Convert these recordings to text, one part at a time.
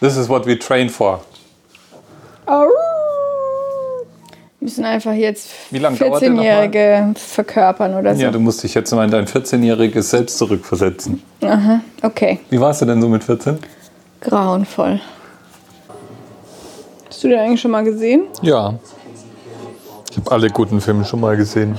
This is what we train for. Au. Wir müssen einfach jetzt Wie lange dauert der nochmal? 14-Jährige verkörpern oder so. Ja, du musst dich jetzt mal in dein 14-jähriges Selbst zurückversetzen. Aha, okay. Wie warst du denn so mit 14? Grauenvoll. Hast du den eigentlich schon mal gesehen? Ja. Ich habe alle guten Filme schon mal gesehen.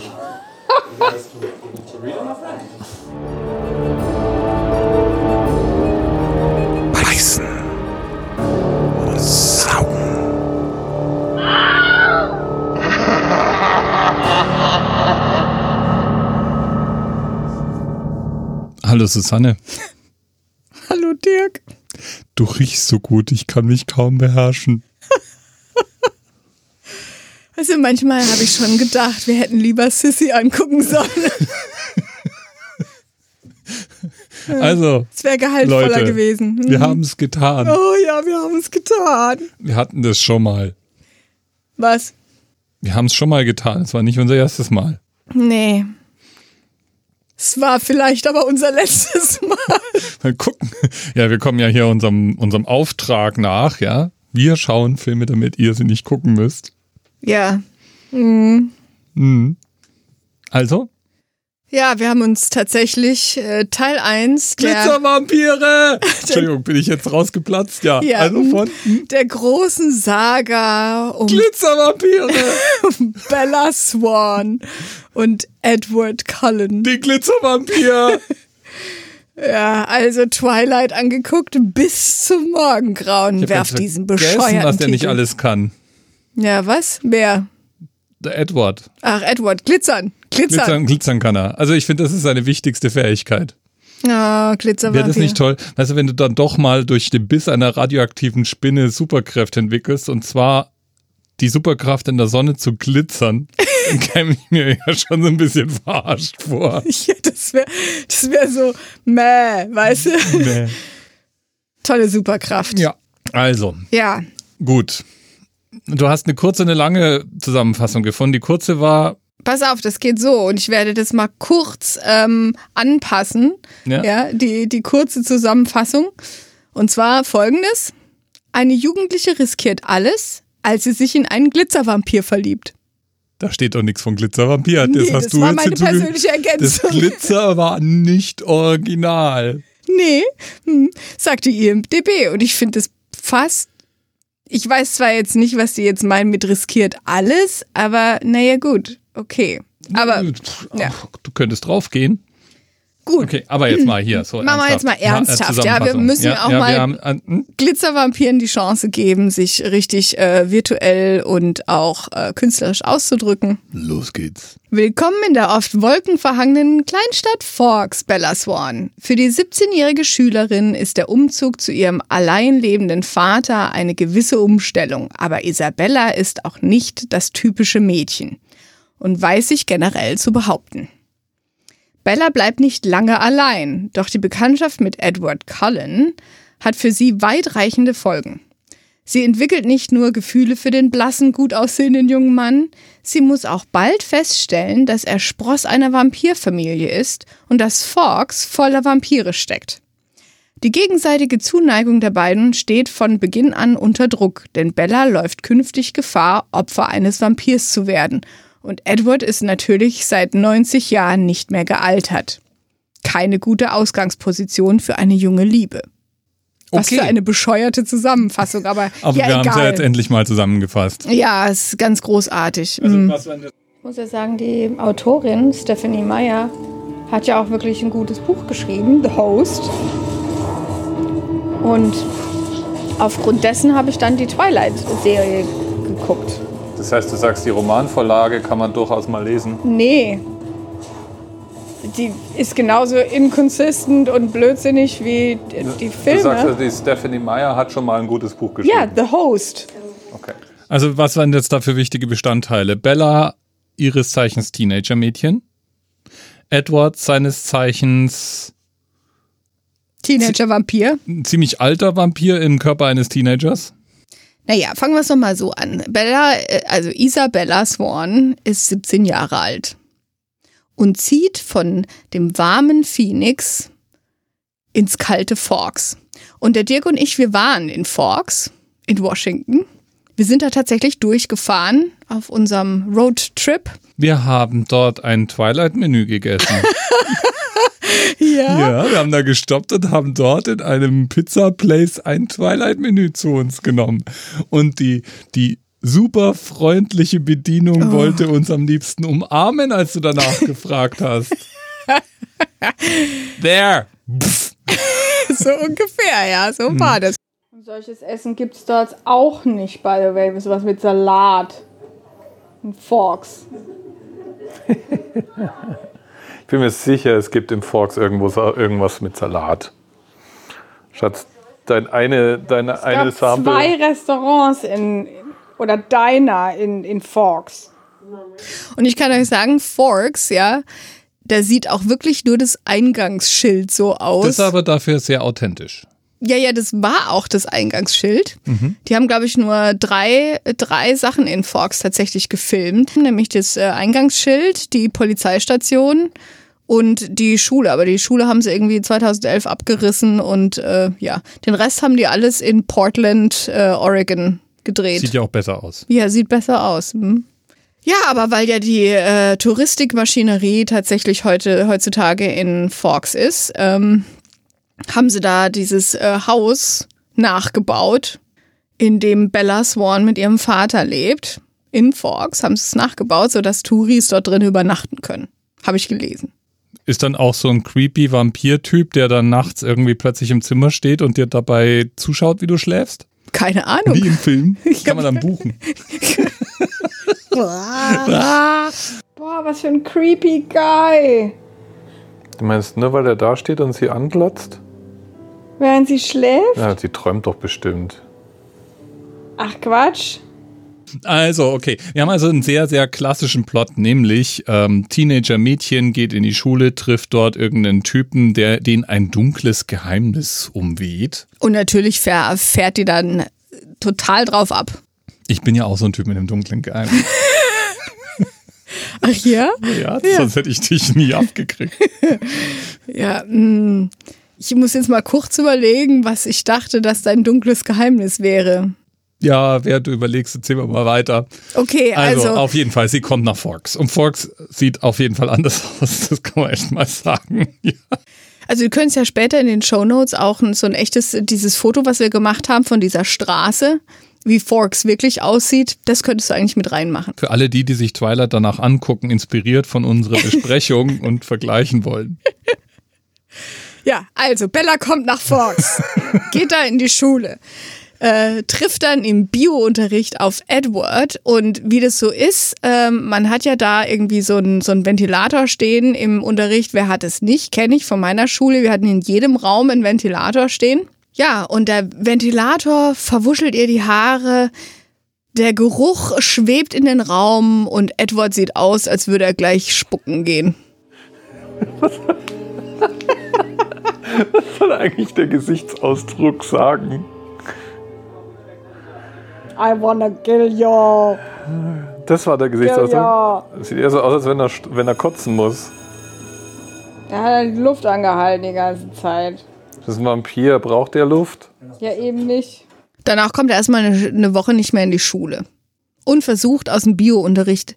Susanne. Hallo Dirk. Du riechst so gut, ich kann mich kaum beherrschen. Also manchmal habe ich schon gedacht, wir hätten lieber Sissy angucken sollen. Also, Es wäre gehaltvoller Leute, gewesen. wir Mhm. haben es getan. Oh ja, wir haben es getan. Wir hatten das schon mal. Was? Wir haben es schon mal getan. Es war nicht unser erstes Mal. Nee. Es war vielleicht aber unser letztes Mal. Mal gucken. Ja, wir kommen ja hier unserem, unserem Auftrag nach, ja. Wir schauen Filme, damit ihr sie nicht gucken müsst. Ja. Mhm. Also? Ja, wir haben uns tatsächlich äh, Teil 1 der, Glitzervampire! Entschuldigung, bin ich jetzt rausgeplatzt? Ja. Ja. Also von der großen Saga um Glitzervampire! Bella Swan und Edward Cullen. Die Glitzervampir! Ja, also Twilight angeguckt bis zum Morgengrauen. hab Wer ganz auf diesen bescheuerten was der nicht alles kann. Ja, was? Wer? Der Edward. Ach, Edward, glitzern. Glitzern. Glitzern, glitzern kann er. Also ich finde, das ist seine wichtigste Fähigkeit. Ah, Glitzer Wäre das nicht toll? Weißt du, wenn du dann doch mal durch den Biss einer radioaktiven Spinne Superkräfte entwickelst und zwar die Superkraft in der Sonne zu glitzern, dann käme ich mir ja schon so ein bisschen verarscht vor. Ja, das wäre das wär so, meh, weißt du? Nee. Tolle Superkraft. Ja, also, Ja. gut. Du hast eine kurze, eine lange Zusammenfassung gefunden. Die kurze war, Pass auf, das geht so und ich werde das mal kurz ähm, anpassen. Ja. Ja, die, die kurze Zusammenfassung. Und zwar folgendes. Eine Jugendliche riskiert alles, als sie sich in einen Glitzervampir verliebt. da steht doch nichts von Glitzervampir. Das Nee, hast das du war meine persönliche Das Ergänzung. Glitzer war nicht original. Nee, hm, sagt die IMDB. Und ich finde es fast. Ich weiß zwar jetzt nicht, was die jetzt meinen mit riskiert alles, aber naja, gut, okay. Aber Pff, ja. ach, Du könntest draufgehen. gut, Okay, aber jetzt mal hier. So Machen wir jetzt mal ernsthaft. Ja, wir müssen ja auch ja, mal- haben, hm? Glitzervampiren die Chance geben, sich richtig äh, virtuell und auch äh, künstlerisch auszudrücken. Los geht's. Willkommen in der oft wolkenverhangenen Kleinstadt Forks, Bella Swan. Für die 17-jährige Schülerin ist der Umzug zu ihrem allein lebenden Vater eine gewisse Umstellung, aber Isabella ist auch nicht das typische Mädchen und weiß sich generell zu behaupten. Bella bleibt nicht lange allein, doch die Bekanntschaft mit Edward Cullen hat für sie weitreichende Folgen. Sie entwickelt nicht nur Gefühle für den blassen, gut aussehenden jungen Mann, sie muss auch bald feststellen, dass er Spross einer Vampirfamilie ist und dass Forks voller Vampire steckt. Die gegenseitige Zuneigung der beiden steht von Beginn an unter Druck, denn Bella läuft künftig Gefahr, Opfer eines Vampirs zu werden. Und Edward ist natürlich seit 90 Jahren nicht mehr gealtert. Keine gute Ausgangsposition für eine junge Liebe. Was Okay. für eine bescheuerte Zusammenfassung, aber, Aber ja, wir haben es ja jetzt endlich mal zusammengefasst. Ja, ist ganz großartig. Also, Mhm. Ich muss ja sagen, die Autorin Stephanie Meyer hat ja auch wirklich ein gutes Buch geschrieben, The Host. Und aufgrund dessen habe ich dann die Twilight-Serie geguckt. Das heißt, du sagst, die Romanvorlage kann man durchaus mal lesen. Nee. Die ist genauso inconsistent und blödsinnig wie die- die Du sagst, Filme. also, die Stephanie Meyer hat schon mal ein gutes Buch geschrieben. Ja, The Host. Okay. Also, was waren jetzt da für wichtige Bestandteile? Bella, ihres Zeichens Teenager-Mädchen. Edward, seines Zeichens Teenager-Vampir. ein ziemlich alter Vampir im Körper eines Teenagers. Naja, fangen wir es doch mal so an. Bella, äh, also Isabella Swan ist 17 Jahre alt und zieht von dem warmen Phoenix ins kalte Forks. Und der Dirk und ich, wir waren in Forks in Washington. Wir sind da tatsächlich durchgefahren auf unserem Roadtrip. Wir haben dort ein Twilight-Menü gegessen. Ja. ja, wir haben da gestoppt und haben dort in einem Pizza-Place ein Twilight-Menü zu uns genommen. Und die, die super freundliche Bedienung wollte uns am liebsten umarmen, als du danach gefragt hast. There. Pff. So ungefähr, ja, so war das. Und solches Essen gibt es dort auch nicht, by the way. Sowas mit Salat. Und Forks. Ich bin mir sicher, es gibt im Forks irgendwo irgendwas mit Salat. Schatz, dein eine, deine Es eine gab Sample. zwei Restaurants in, oder Diner in, in Forks. Und ich kann euch sagen, Forks, ja, da sieht auch wirklich nur das Eingangsschild so aus. Das ist aber dafür sehr authentisch. Ja, ja, das war auch das Eingangsschild. Die haben, glaube ich, nur drei, drei Sachen in Forks tatsächlich gefilmt. Nämlich das äh, Eingangsschild, die Polizeistation und die Schule. Aber die Schule haben sie irgendwie 2011 abgerissen und äh, ja, den Rest haben die alles in Portland, äh, Oregon gedreht. Sieht ja auch besser aus. Ja, sieht besser aus. Hm. Ja, aber weil ja die äh, Touristikmaschinerie tatsächlich heute heutzutage in Forks ist, ähm, haben sie da dieses äh, Haus nachgebaut, in dem Bella Swan mit ihrem Vater lebt. In Forks haben sie es nachgebaut, sodass Touris dort drin übernachten können. Habe ich gelesen. Ist dann auch so ein creepy Vampir-Typ, der dann nachts irgendwie plötzlich im Zimmer steht und dir dabei zuschaut, wie du schläfst? Keine Ahnung. Wie im Film. Ich Kann man dann buchen. Boah, was für ein creepy Guy. Du meinst nur, weil er da steht und sie anglotzt? Während sie schläft? Ja, sie träumt doch bestimmt. Ach Quatsch. Also, okay. Wir haben also einen sehr, sehr klassischen Plot, nämlich ähm, Teenager-Mädchen geht in die Schule, trifft dort irgendeinen Typen, der den ein dunkles Geheimnis umweht. Und natürlich fähr- fährt die dann total drauf ab. Ich bin ja auch so ein Typ mit einem dunklen Geheimnis. Ach ja? Ja, sonst hätte ich dich nie abgekriegt. Ja, mh, ich muss jetzt mal kurz überlegen, was ich dachte, dass dein dunkles Geheimnis wäre. Ja, während du überlegst, erzähl wir mal weiter. Okay, Also, also, auf jeden Fall, sie kommt nach Forks. Und Forks sieht auf jeden Fall anders aus, das kann man echt mal sagen. Ja. also wir können es ja später in den Shownotes auch ein, so ein echtes, dieses Foto, was wir gemacht haben von dieser Straße, wie Forks wirklich aussieht, das könntest du eigentlich mit reinmachen. Für alle die, die sich Twilight danach angucken, inspiriert von unserer Besprechung und vergleichen wollen. Ja, also Bella kommt nach Forks, geht da in die Schule, äh, trifft dann im Bio-Unterricht auf Edward und wie das so ist, ähm, man hat ja da irgendwie so einen so einen Ventilator stehen im Unterricht. Wer hat es nicht? Kenne ich von meiner Schule. Wir hatten in jedem Raum einen Ventilator stehen. Ja, und der Ventilator verwuschelt ihr die Haare. Der Geruch schwebt in den Raum und Edward sieht aus, als würde er gleich spucken gehen. Was soll eigentlich der Gesichtsausdruck sagen? I wanna kill you. Das war der Gesichtsausdruck. Sieht eher so aus, als wenn er, wenn er kotzen muss. Er hat halt die Luft angehalten die ganze Zeit. Das ist ein Vampir. Braucht der Luft? Ja, eben nicht. Danach kommt er erstmal eine, eine Woche nicht mehr in die Schule und versucht aus dem Bio-Unterricht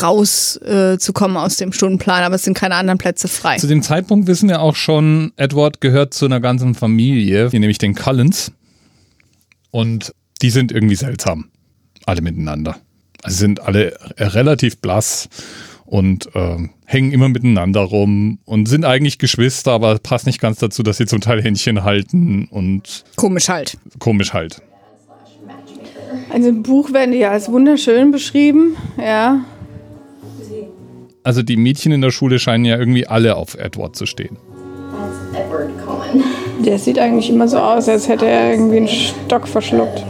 rauszukommen äh, aus dem Stundenplan, aber es sind keine anderen Plätze frei. Zu dem Zeitpunkt wissen wir auch schon, Edward gehört zu einer ganzen Familie, die nämlich den Cullens. Und die sind irgendwie seltsam. Alle miteinander. Also sind alle relativ blass und ähm, hängen immer miteinander rum und sind eigentlich Geschwister, aber passt nicht ganz dazu, dass sie zum Teil Händchen halten und Komisch halt. komisch halt. Also im Buch werden die ja als wunderschön beschrieben. Ja. Also die Mädchen in der Schule scheinen ja irgendwie alle auf Edward zu stehen. Der sieht eigentlich immer so aus, als hätte er irgendwie einen Stock verschluckt.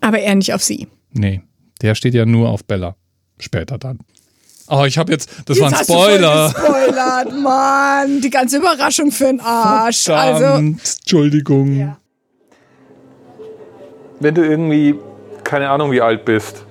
Aber er nicht auf sie. Nee, der steht ja nur auf Bella. Später dann. Oh, ich habe jetzt, das war ein Jetzt hast du voll Spoiler. gespoilert, Mann. Die ganze Überraschung für den Arsch. Also, Verdammt, Entschuldigung. Ja. Wenn du irgendwie, keine Ahnung, wie alt bist,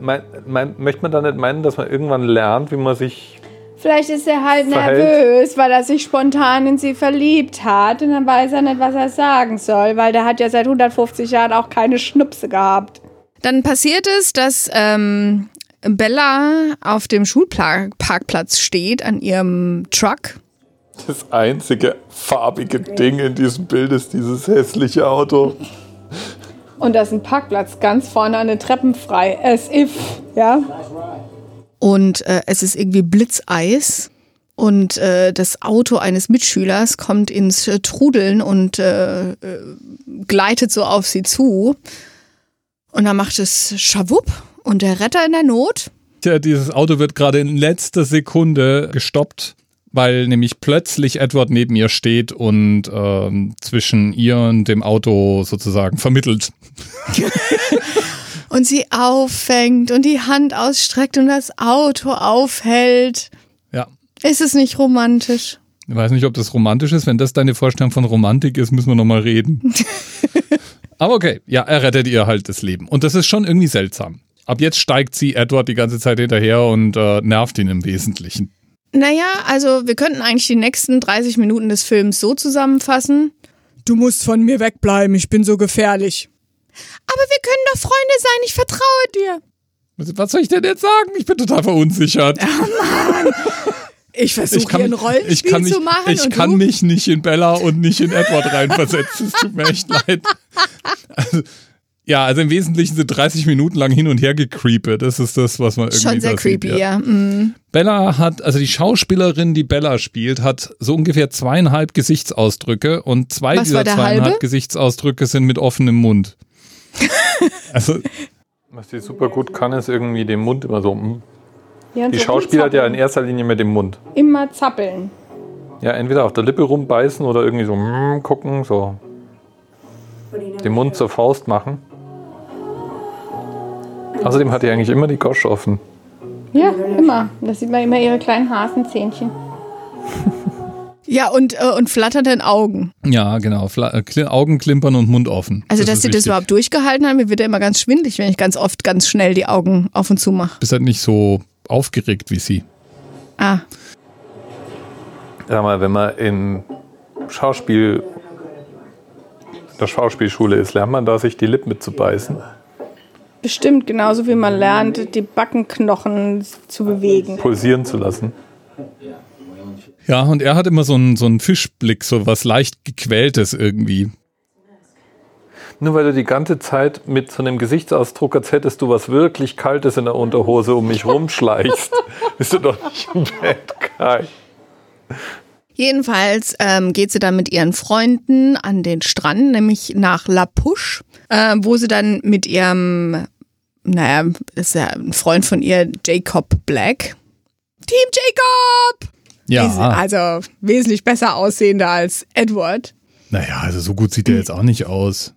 mein, mein, möchte man da nicht meinen, dass man irgendwann lernt, wie man sich Vielleicht ist er halt Verhält. nervös, weil er sich spontan in sie verliebt hat und dann weiß er nicht, was er sagen soll, weil der hat ja seit 150 Jahren auch keine Schnupse gehabt. Dann passiert es, dass ähm, Bella auf dem Schulparkplatz steht an ihrem Truck. Das einzige farbige Ding in diesem Bild ist dieses hässliche Auto. Und da ist ein Parkplatz ganz vorne an den Treppen frei. As if, ja. Und äh, es ist irgendwie Blitzeis. Und äh, das Auto eines Mitschülers kommt ins äh, Trudeln und äh, äh, gleitet so auf sie zu. Und dann macht es Schawupp und der Retter in der Not. Tja, dieses Auto wird gerade in letzter Sekunde gestoppt, weil nämlich plötzlich Edward neben ihr steht und ähm, zwischen ihr und dem Auto sozusagen vermittelt. Und sie auffängt und die Hand ausstreckt und das Auto aufhält. Ja. Ist es nicht romantisch? Ich weiß nicht, ob das romantisch ist. Wenn das deine Vorstellung von Romantik ist, müssen wir nochmal reden. Aber okay, ja, er rettet ihr halt das Leben. Und das ist schon irgendwie seltsam. Ab jetzt steigt sie Edward die ganze Zeit hinterher und äh, nervt ihn im Wesentlichen. Naja, also wir könnten eigentlich die nächsten 30 Minuten des Films so zusammenfassen. Du musst von mir wegbleiben, ich bin so gefährlich. Aber wir können doch Freunde sein, ich vertraue dir. Was soll ich denn jetzt sagen? Ich bin total verunsichert. Ich versuche hier ein Rollenspiel ich kann mich, zu machen. Ich kann du? mich nicht in Bella und nicht in Edward reinversetzen. Es tut mir echt leid. Also, ja, also im Wesentlichen sind 30 Minuten lang hin und her gecreepet. Das ist das, was man irgendwie Schon sehr da sieht, creepy, ja. Mm. Bella hat, also die Schauspielerin, die Bella spielt, hat so ungefähr zweieinhalb Gesichtsausdrücke und zwei Was dieser zweieinhalb halbe? Gesichtsausdrücke sind mit offenem Mund. also, Was sie super gut kann, ist irgendwie den Mund immer so. mm. Ja, Die so Schauspieler hat ja in erster Linie mit dem Mund. Immer zappeln. Ja, entweder auf der Lippe rumbeißen oder irgendwie so mm, gucken, so den Mund zur Faust machen. Außerdem hat die eigentlich immer die Gosch offen. Ja, immer. Da sieht man immer ihre kleinen Hasenzähnchen. Ja, und, äh, und flatternden Augen. ja, genau. Fla äh, Kli- Augen klimpern und Mund offen. Also, dass ist sie das wichtig. überhaupt durchgehalten haben, mir wird ja immer ganz schwindlig, wenn ich ganz oft ganz schnell die Augen auf und zu mache. Bist halt nicht so aufgeregt wie sie. Ah, Sag mal, wenn man im Schauspiel, in der Schauspielschule ist, lernt man da, sich die Lippen mitzubeißen. Bestimmt, genauso wie man lernt, die Backenknochen zu bewegen. Pulsieren zu lassen. Ja, und er hat immer so einen, so einen Fischblick, so was leicht gequältes irgendwie. Nur weil du die ganze Zeit mit so einem Gesichtsausdruck, als hättest du was wirklich Kaltes in der Unterhose um mich rumschleichst, bist du doch nicht ein Bad Guy. Jedenfalls ähm, geht sie dann mit ihren Freunden an den Strand, nämlich nach La Push, äh, wo sie dann mit ihrem, naja, ist ja ein Freund von ihr, Jacob Black. Team Jacob! Ja, Also wesentlich besser aussehender als Edward. naja, also so gut sieht er jetzt auch nicht aus.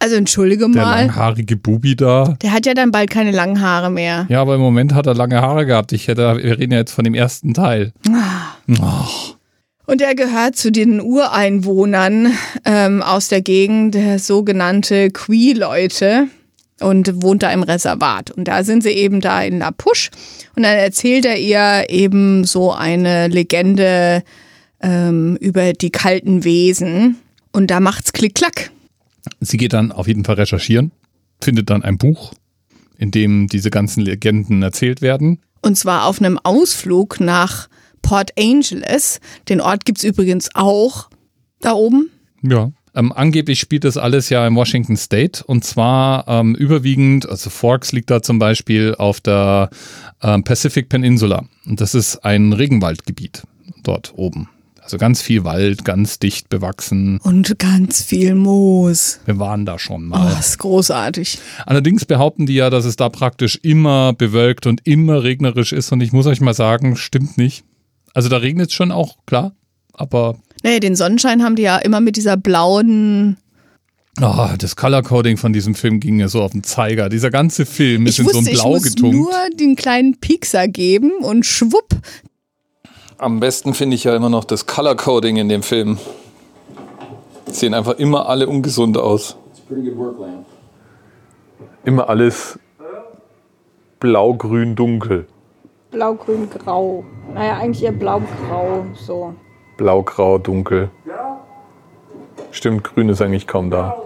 Also entschuldige Der mal, langhaarige Bubi da. der hat ja dann bald keine langen Haare mehr. Ja, aber im Moment hat er lange Haare gehabt. Ich hätte, wir reden ja jetzt von dem ersten Teil. Ach, Und er gehört zu den Ureinwohnern ähm, aus der Gegend, der sogenannte Cree-Leute und wohnt da im Reservat. Und da sind sie eben da in La Push. Und dann erzählt er ihr eben so eine Legende ähm, über die kalten Wesen. Und da macht's klick-klack. Sie geht dann auf jeden Fall recherchieren, findet dann ein Buch, in dem diese ganzen Legenden erzählt werden. Und zwar auf einem Ausflug nach Port Angeles. Den Ort gibt's übrigens auch da oben. Ja. Ähm, angeblich spielt das alles ja in Washington State und zwar ähm, überwiegend, also Forks liegt da zum Beispiel auf der ähm, Pacific Peninsula und das ist ein Regenwaldgebiet dort oben. Also ganz viel Wald, ganz dicht bewachsen. Und ganz viel Moos. Wir waren da schon Oh, mal. ist großartig. Allerdings behaupten die ja, dass es da praktisch immer bewölkt und immer regnerisch ist und ich muss euch mal sagen, stimmt nicht. Also da regnet es schon auch, klar, aber Nee, den Sonnenschein haben die ja immer mit dieser blauen. oh, das Color Coding von diesem Film ging mir so auf den Zeiger. Dieser ganze Film ist Ich in so wusste, ein ich Blau muss getunkt. nur den kleinen Piekser geben und schwupp. Am besten finde ich ja immer noch das Color Coding in dem Film. Sehen einfach immer alle ungesund aus. Immer alles blau, grün, dunkel. Blau-grün, grau. Naja, eigentlich eher blau-grau, so. Blau, grau, dunkel. Stimmt, grün ist eigentlich kaum da.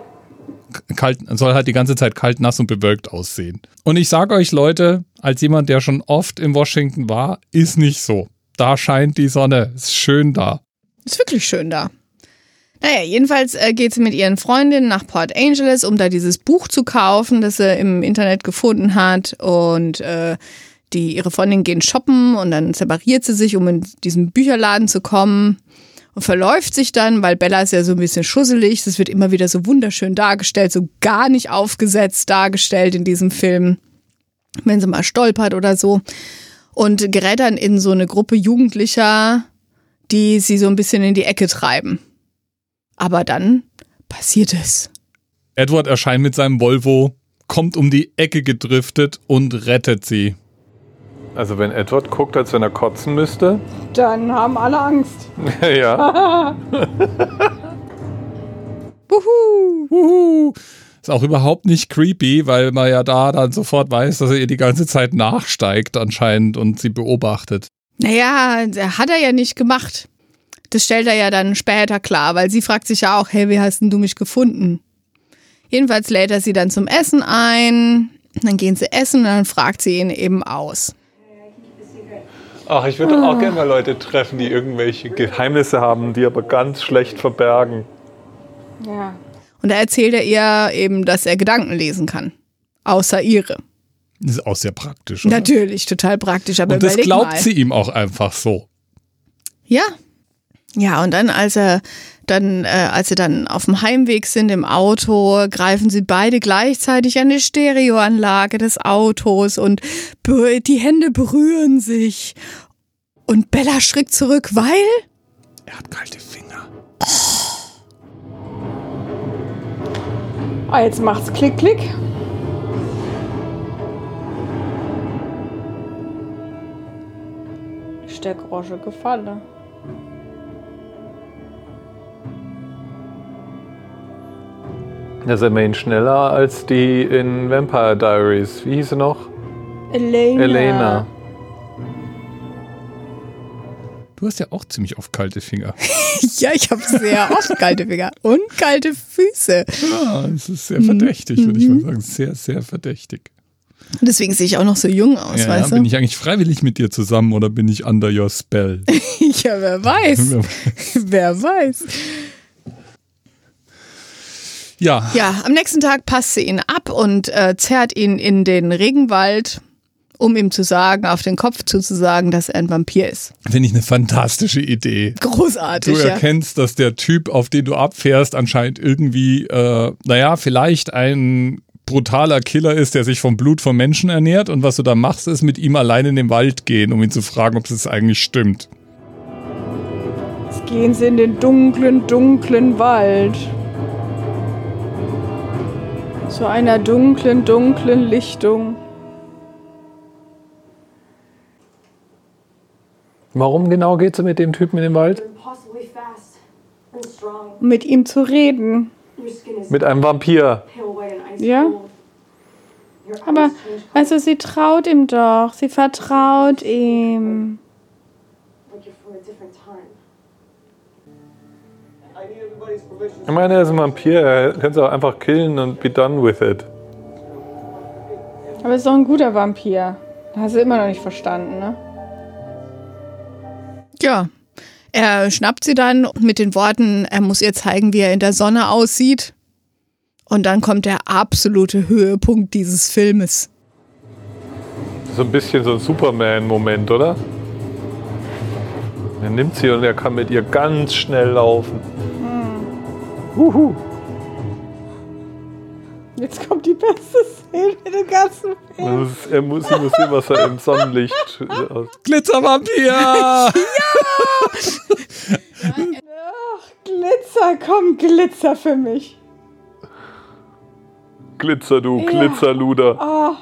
kalt, soll halt die ganze Zeit kalt, nass und bewölkt aussehen. Und ich sage euch, Leute, als jemand, der schon oft in Washington war, ist nicht so. Da scheint die Sonne. Ist schön da. Ist wirklich schön da. Naja, jedenfalls äh, geht sie mit ihren Freundinnen nach Port Angeles, um da dieses Buch zu kaufen, das sie im Internet gefunden hat. Und äh, die, ihre Freundinnen gehen shoppen und dann separiert sie sich, um in diesen Bücherladen zu kommen. Und verläuft sich dann, weil Bella ist ja so ein bisschen schusselig. Das wird immer wieder so wunderschön dargestellt, so gar nicht aufgesetzt dargestellt in diesem Film. Wenn sie mal stolpert oder so. Und gerät dann in so eine Gruppe Jugendlicher, die sie so ein bisschen in die Ecke treiben. Aber dann passiert es. Edward erscheint mit seinem Volvo, kommt um die Ecke gedriftet und rettet sie. Also wenn Edward guckt, als wenn er kotzen müsste. Dann haben alle Angst. ja. Wuhu! Uhu. Ist auch überhaupt nicht creepy, weil man ja da dann sofort weiß, dass er ihr die ganze Zeit nachsteigt anscheinend und sie beobachtet. Naja, hat er ja nicht gemacht. Das stellt er ja dann später klar, weil sie fragt sich ja auch, hey, wie hast denn du mich gefunden? Jedenfalls lädt er sie dann zum Essen ein, dann gehen sie essen und dann fragt sie ihn eben aus. Ach, ich würde auch gerne mal Leute treffen, die irgendwelche Geheimnisse haben, die aber ganz schlecht verbergen. Ja. Und da erzählt er ihr eben, dass er Gedanken lesen kann. Außer ihre. Ist auch sehr praktisch. Oder? Natürlich, total praktisch, aber Und das glaubt mal. sie ihm auch einfach so. Ja. Ja, und dann, als er dann, äh, als sie dann auf dem Heimweg sind im Auto, greifen sie beide gleichzeitig an die Stereoanlage des Autos und die Hände berühren sich. Und Bella schrickt zurück, weil Er hat kalte Finger. Ah, jetzt macht's Klick, Klick. Ist der Da ist immerhin schneller als die in Vampire Diaries. Wie hieß sie noch? Elena. Elena. Du hast ja auch ziemlich oft kalte Finger. ja, ich habe sehr oft kalte Finger und kalte Füße. Ja, es ist sehr verdächtig, würde ich mal sagen. Sehr, sehr verdächtig. Und deswegen sehe ich auch noch so jung aus, Ja, weißt bin du? ich eigentlich freiwillig mit dir zusammen oder bin ich under your spell? ja, wer weiß. wer weiß. Ja, Ja, am nächsten Tag passt sie ihn ab und äh, zerrt ihn in den Regenwald, um ihm zu sagen, auf den Kopf zuzusagen, dass er ein Vampir ist. finde ich eine fantastische Idee. Du Großartig, ja. erkennst, dass der Typ, auf den du abfährst, anscheinend irgendwie, äh, naja, vielleicht ein brutaler Killer ist, der sich vom Blut von Menschen ernährt. Und was du da machst, ist mit ihm allein in den Wald gehen, um ihn zu fragen, ob das eigentlich stimmt. Jetzt gehen sie in den dunklen, dunklen Wald. Zu einer dunklen, dunklen Lichtung. Warum genau geht sie mit dem Typen in den Wald? Um mit ihm zu reden. Mit einem Vampir. Ja. Aber, also sie traut ihm doch. Sie vertraut ihm. Ich meine, er ist ein Vampir. Er kann sie auch einfach killen und be done with it. Aber er ist doch ein guter Vampir. Das hast du immer noch nicht verstanden, ne? Ja. Er schnappt sie dann mit den Worten, er muss ihr zeigen, wie er in der Sonne aussieht. Und dann kommt der absolute Höhepunkt dieses Filmes. So ein bisschen so ein Superman-Moment, oder? Er nimmt sie und er kann mit ihr ganz schnell laufen. Uhu. Jetzt kommt die beste Szene in dem ganzen Film. Das ist, er muss, sie muss sehen, was er im Sonnenlicht aus. Glitzervampir! Ach, Glitzer, komm, Glitzer für mich. Glitzer, du Ja. Glitzerluder. Oh,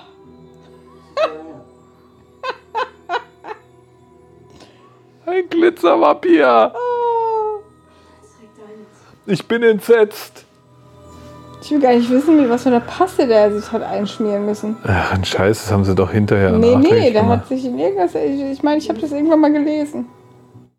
Ein Glitzervampir. oh. Ich bin entsetzt. Ich will gar nicht wissen, mit was für einer Paste der sich hat einschmieren müssen. Ach, ein Scheiß, das haben sie doch hinterher nee, nee, der gemacht. hat sich in irgendwas. Ich meine, ich, mein, ich habe das irgendwann mal gelesen.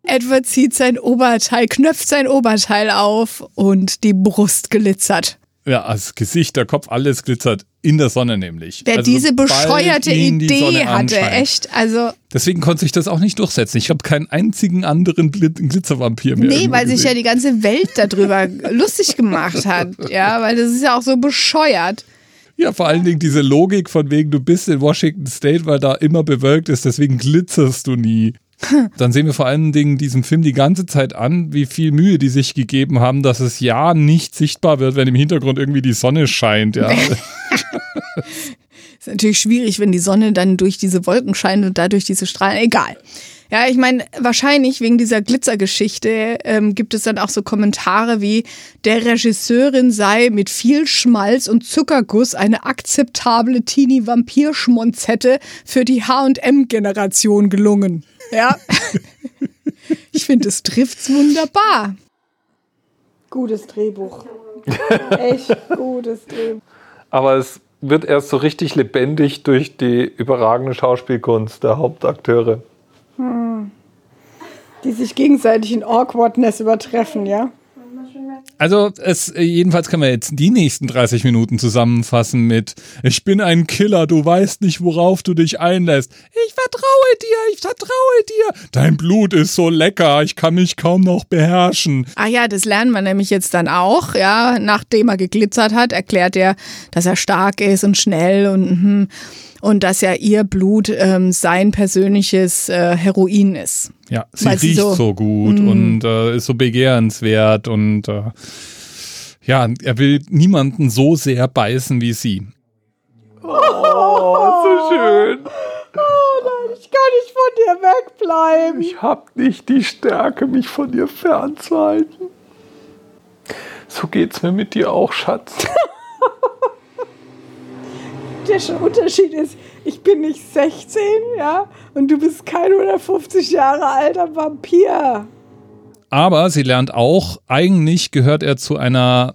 Edward zieht sein Oberteil, knöpft sein Oberteil auf und die Brust glitzert. Ja, das Gesicht, der Kopf, alles glitzert. In der Sonne nämlich. Wer Also diese bescheuerte die Idee hatte, echt, also Deswegen konnte sich das auch nicht durchsetzen. Ich habe keinen einzigen anderen Glit Glitzervampir mehr. Nee, weil sich ja gesehen. die ganze Welt darüber lustig gemacht hat. Ja, weil das ist ja auch so bescheuert. Ja, vor allen Dingen diese Logik von wegen, du bist in Washington State, weil da immer bewölkt ist, deswegen glitzerst du nie. Dann sehen wir vor allen Dingen diesen Film die ganze Zeit an, wie viel Mühe die sich gegeben haben, dass es ja nicht sichtbar wird, wenn im Hintergrund irgendwie die Sonne scheint. Ja. Ist natürlich schwierig, wenn die Sonne dann durch diese Wolken scheint und dadurch diese Strahlen. Egal. Ja, ich meine, wahrscheinlich wegen dieser Glitzergeschichte ähm, gibt es dann auch so Kommentare wie, der Regisseurin sei mit viel Schmalz und Zuckerguss eine akzeptable Teenie-Vampir-Schmonzette für die H&M-Generation gelungen. Ja. ich finde, es trifft's wunderbar. Gutes Drehbuch. Echt gutes Drehbuch. Aber es wird erst so richtig lebendig durch die überragende Schauspielkunst der Hauptakteure. Die sich gegenseitig in Awkwardness übertreffen, ja? Also es äh, jedenfalls können wir jetzt die nächsten 30 Minuten zusammenfassen mit Ich bin ein Killer, du weißt nicht, worauf du dich einlässt. Ich vertraue dir, ich vertraue dir. Dein Blut ist so lecker, ich kann mich kaum noch beherrschen. Ah ja, das lernen wir nämlich jetzt dann auch, ja. Nachdem er geglitzert hat, erklärt er, dass er stark ist und schnell und, mhm, und dass ja ihr Blut ähm, sein persönliches äh, Heroin ist. Ja, sie Weil sie riecht so- so, gut und äh, ist so begehrenswert und äh, ja, er will niemanden so sehr beißen wie sie. Oh, so schön. Ich kann nicht von dir wegbleiben. Ich hab nicht die Stärke, mich von dir fernzuhalten. So geht's mir mit dir auch, Schatz. Der Unterschied ist, ich bin nicht 16, ja? Und du bist kein 150 Jahre alter Vampir. Aber sie lernt auch, eigentlich gehört er zu einer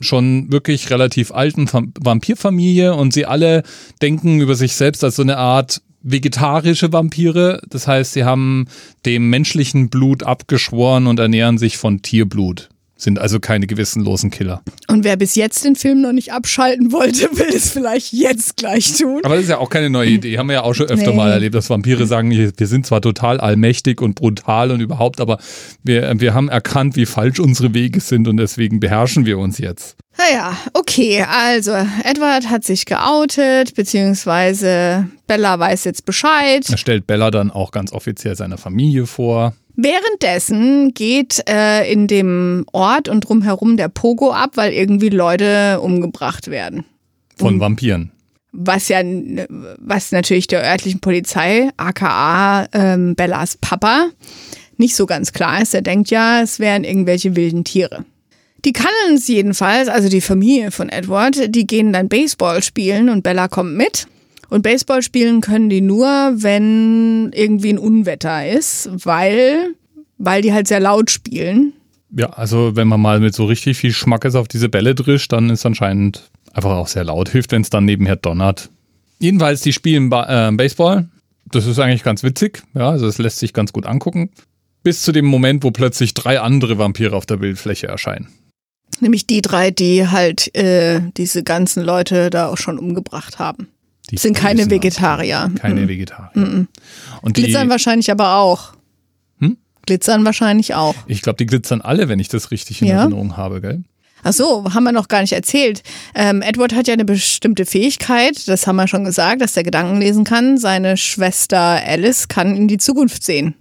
schon wirklich relativ alten Vam- Vampirfamilie und sie alle denken über sich selbst als so eine Art vegetarische Vampire. Das heißt, sie haben dem menschlichen Blut abgeschworen und ernähren sich von Tierblut. Sind also keine gewissenlosen Killer. Und wer bis jetzt den Film noch nicht abschalten wollte, will es vielleicht jetzt gleich tun. Aber das ist ja auch keine neue Idee. Haben wir ja auch schon öfter Nee. mal erlebt, dass Vampire sagen, wir sind zwar total allmächtig und brutal und überhaupt, aber wir, wir haben erkannt, wie falsch unsere Wege sind und deswegen beherrschen wir uns jetzt. Naja, okay, also Edward hat sich geoutet, beziehungsweise Bella weiß jetzt Bescheid. Er stellt Bella dann auch ganz offiziell seiner Familie vor. Währenddessen geht äh, in dem Ort und drumherum der Pogo ab, weil irgendwie Leute umgebracht werden. Von. Vampiren. Was ja, was natürlich der örtlichen Polizei, aka ähm, Bellas Papa, nicht so ganz klar ist. Er denkt ja, es wären irgendwelche wilden Tiere. Die Cullens jedenfalls, also die Familie von Edward, die gehen dann Baseball spielen und Bella kommt mit. Und Baseball spielen können die nur, wenn irgendwie ein Unwetter ist, weil, weil die halt sehr laut spielen. Ja, also wenn man mal mit so richtig viel Schmackes auf diese Bälle drischt, dann ist anscheinend einfach auch sehr laut. Hilft, wenn es dann nebenher donnert. Jedenfalls, die spielen ba äh, Baseball. Das ist eigentlich ganz witzig. Ja, also es lässt sich ganz gut angucken. Bis zu dem Moment, wo plötzlich drei andere Vampire auf der Bildfläche erscheinen. Nämlich die drei, die halt äh, diese ganzen Leute da auch schon umgebracht haben. Die Sind keine Vegetarier. Keine Mhm. Vegetarier. Und die, Glitzern wahrscheinlich aber auch. Hm? Glitzern wahrscheinlich auch. ich glaube, die glitzern alle, wenn ich das richtig in Ja. Erinnerung habe, gell? Ach so, haben wir noch gar nicht erzählt. Ähm, Edward hat ja eine bestimmte Fähigkeit, das haben wir schon gesagt, dass er Gedanken lesen kann. Seine Schwester Alice kann in die Zukunft sehen.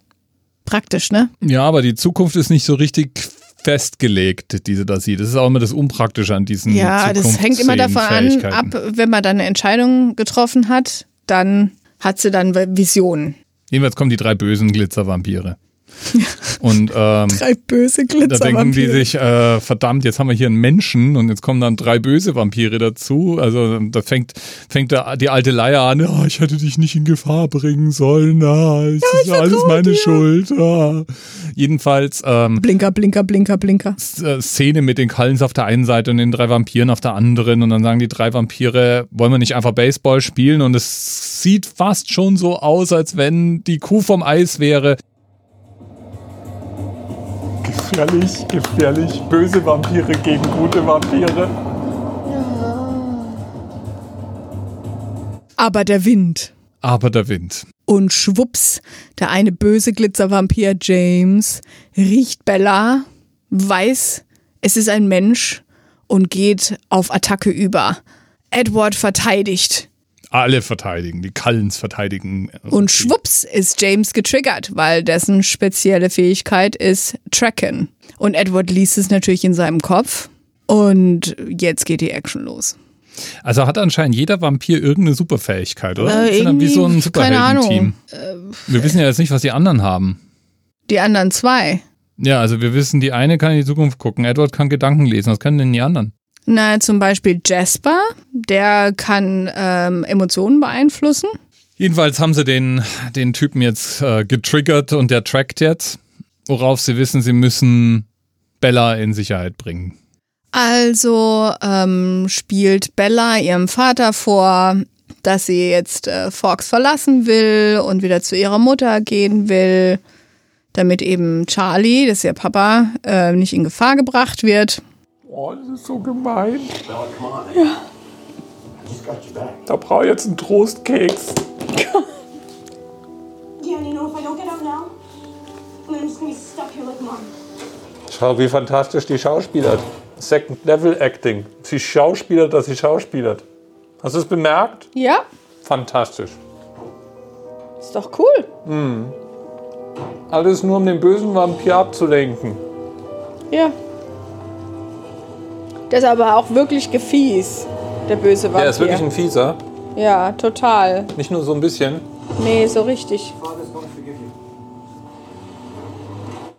Praktisch, ne? Ja, aber die Zukunft ist nicht so richtig festgelegt, die sie da sieht. Das ist auch immer das Unpraktische an diesen Ja, das hängt immer davon an, ab, wenn man dann eine Entscheidung getroffen hat, dann hat sie dann Visionen. Jedenfalls kommen die drei bösen Glitzervampire. Und ähm, Drei böse da denken die sich, äh, verdammt, jetzt haben wir hier einen Menschen und jetzt kommen dann drei böse Vampire dazu. Also da fängt, fängt der, die alte Leier an, oh, ich hätte dich nicht in Gefahr bringen sollen. Ah, es ist alles meine dir." Schuld. Ah. Jedenfalls ähm, Blinker, Blinker, Blinker, Blinker. Äh, Szene mit den Cullens auf der einen Seite und den drei Vampiren auf der anderen und dann sagen die drei Vampire, wollen wir nicht einfach Baseball spielen und es sieht fast schon so aus, als wenn die Kuh vom Eis wäre. Gefährlich, gefährlich. Böse Vampire gegen gute Vampire. Aber der Wind. Aber der Wind. Und schwupps, der eine böse Glitzervampir James riecht Bella, weiß, es ist ein Mensch und geht auf Attacke über. Edward verteidigt. Alle verteidigen, die Cullens verteidigen. Und schwupps ist James getriggert, weil dessen spezielle Fähigkeit ist Tracken. Und Edward liest es natürlich in seinem Kopf. Und jetzt geht die Action los. Also hat anscheinend jeder Vampir irgendeine Superfähigkeit, oder? Äh, dann wie so ein irgendwie, keine Superhelden-Team. Wir wissen ja jetzt nicht, was die anderen haben. Die anderen zwei. Ja, also wir wissen, die eine kann in die Zukunft gucken. Edward kann Gedanken lesen. Was können denn die anderen? Na, zum Beispiel Jasper, der kann ähm, Emotionen beeinflussen. Jedenfalls haben sie den, den Typen jetzt äh, getriggert und der trackt jetzt, worauf sie wissen, sie müssen Bella in Sicherheit bringen. Also ähm, spielt Bella ihrem Vater vor, dass sie jetzt äh, Fox verlassen will und wieder zu ihrer Mutter gehen will, damit eben Charlie, das ist ihr Papa, äh, nicht in Gefahr gebracht wird. Oh, das ist so gemein. Back. Da brauche ich jetzt einen Trostkeks. Yeah, and you know, if I don't get out now, then I'm just gonna be stuck here like mom. Schau, wie fantastisch die schauspielert. Second Level Acting. Sie schauspielert, dass sie schauspielert. Hast du es bemerkt? Ja, Fantastisch. ist doch cool. Alles nur, um den bösen Vampir abzulenken. Ja. Der ist aber auch wirklich gefies, der böse Vampir. Der ist wirklich ein Fieser. Ja, total. Nicht nur so ein bisschen. Nee, so richtig.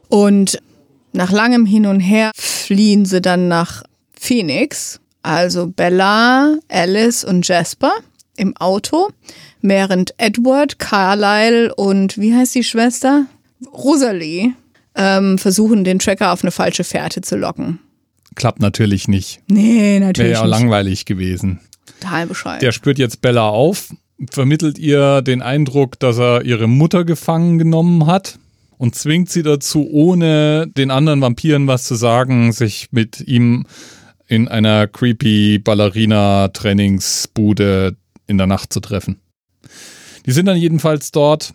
Und nach langem Hin und Her fliehen sie dann nach Phoenix, also Bella, Alice und Jasper im Auto, während Edward, Carlyle und wie heißt die Schwester? Rosalie ähm, versuchen, den Tracker auf eine falsche Fährte zu locken. Klappt natürlich nicht. Nee, Wäre natürlich ja auch langweilig gewesen. Total bescheuert. Der spürt jetzt Bella auf, vermittelt ihr den Eindruck, dass er ihre Mutter gefangen genommen hat und zwingt sie dazu, ohne den anderen Vampiren was zu sagen, sich mit ihm in einer creepy Ballerina-Trainingsbude in der Nacht zu treffen. Die sind dann jedenfalls dort.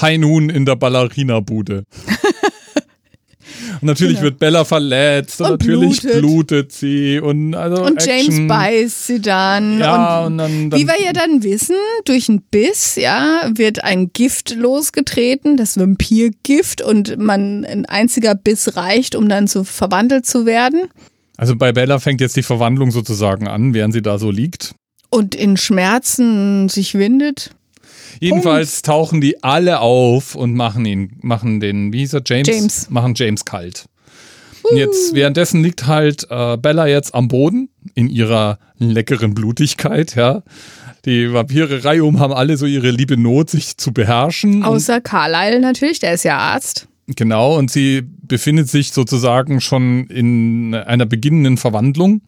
High Noon in der Ballerina-Bude. Und natürlich wird Bella verletzt und, Genau. Und natürlich blutet. blutet sie und also und James beißt sie dann. Ja, und und dann, dann Wie wir ja dann wissen, durch einen Biss, ja, wird ein Gift losgetreten, das Vampirgift, und man ein einziger Biss reicht, um dann zu verwandelt zu werden. Also bei Bella fängt jetzt die Verwandlung sozusagen an, während sie da so liegt. Und in Schmerzen sich windet. Jedenfalls tauchen die alle auf und machen ihn, machen den, wie hieß er, James? James. Machen James kalt. Und jetzt, währenddessen liegt halt äh, Bella jetzt am Boden in ihrer leckeren Blutigkeit, ja. Die Vampire reihum haben alle so ihre liebe Not, sich zu beherrschen. Außer Carlyle natürlich, der ist ja Arzt. Genau, und sie befindet sich sozusagen schon in einer beginnenden Verwandlung.